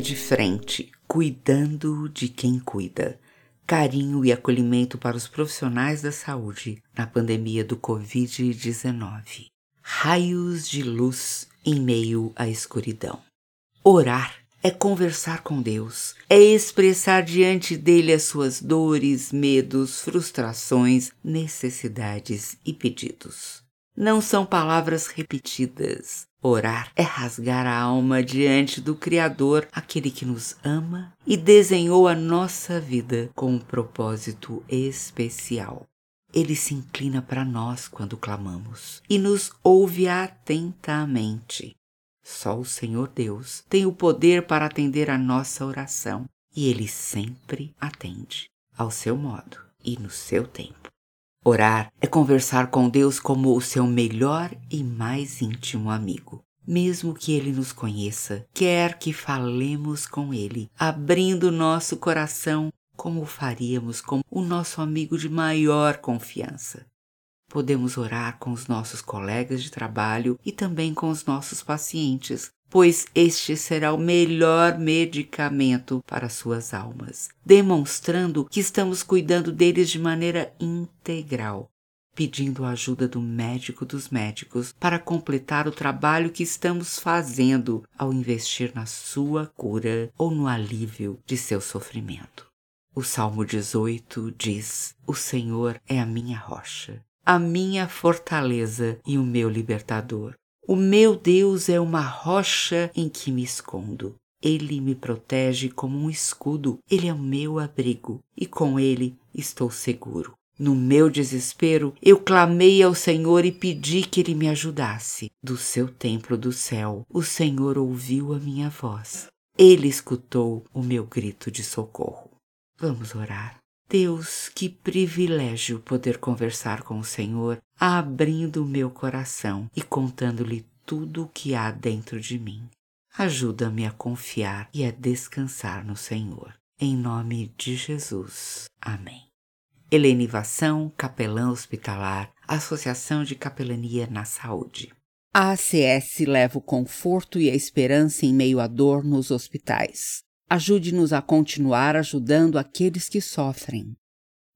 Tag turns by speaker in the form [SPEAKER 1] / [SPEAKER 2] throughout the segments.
[SPEAKER 1] Saúde, cuidando de quem cuida. Carinho e acolhimento para os profissionais da saúde na pandemia do Covid-19. Raios de luz em meio à escuridão. Orar é conversar com Deus, é expressar diante dele as suas dores, medos, frustrações, necessidades e pedidos. Não são palavras repetidas. Orar é rasgar a alma diante do Criador, aquele que nos ama e desenhou a nossa vida com um propósito especial. Ele se inclina para nós quando clamamos e nos ouve atentamente. Só o Senhor Deus tem o poder para atender a nossa oração e ele sempre atende, ao seu modo e no seu tempo. Orar é conversar com Deus como o seu melhor e mais íntimo amigo. Mesmo que ele nos conheça, quer que falemos com ele, abrindo nosso coração como faríamos com o nosso amigo de maior confiança. Podemos orar com os nossos colegas de trabalho e também com os nossos pacientes, pois este será o melhor medicamento para suas almas, demonstrando que estamos cuidando deles de maneira integral, pedindo a ajuda do médico dos médicos para completar o trabalho que estamos fazendo ao investir na sua cura ou no alívio de seu sofrimento. O Salmo 18 diz: O Senhor é a minha rocha a minha fortaleza e o meu libertador. O meu Deus é uma rocha em que me escondo. Ele me protege como um escudo, ele é o meu abrigo, e com ele estou seguro. No meu desespero, eu clamei ao Senhor e pedi que ele me ajudasse. Do seu templo do céu, o Senhor ouviu a minha voz. Ele escutou o meu grito de socorro. Vamos orar. Deus, que privilégio poder conversar com o Senhor, abrindo o meu coração e contando-lhe tudo o que há dentro de mim. Ajuda-me a confiar e a descansar no Senhor. Em nome de Jesus. Amém. Helene Vação, capelã hospitalar, Associação de Capelania na Saúde. A ACS leva o conforto e a esperança em meio à dor nos hospitais. Ajude-nos a continuar ajudando aqueles que sofrem.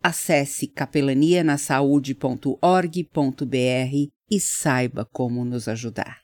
[SPEAKER 1] Acesse capelanianasaude.org.br e saiba como nos ajudar.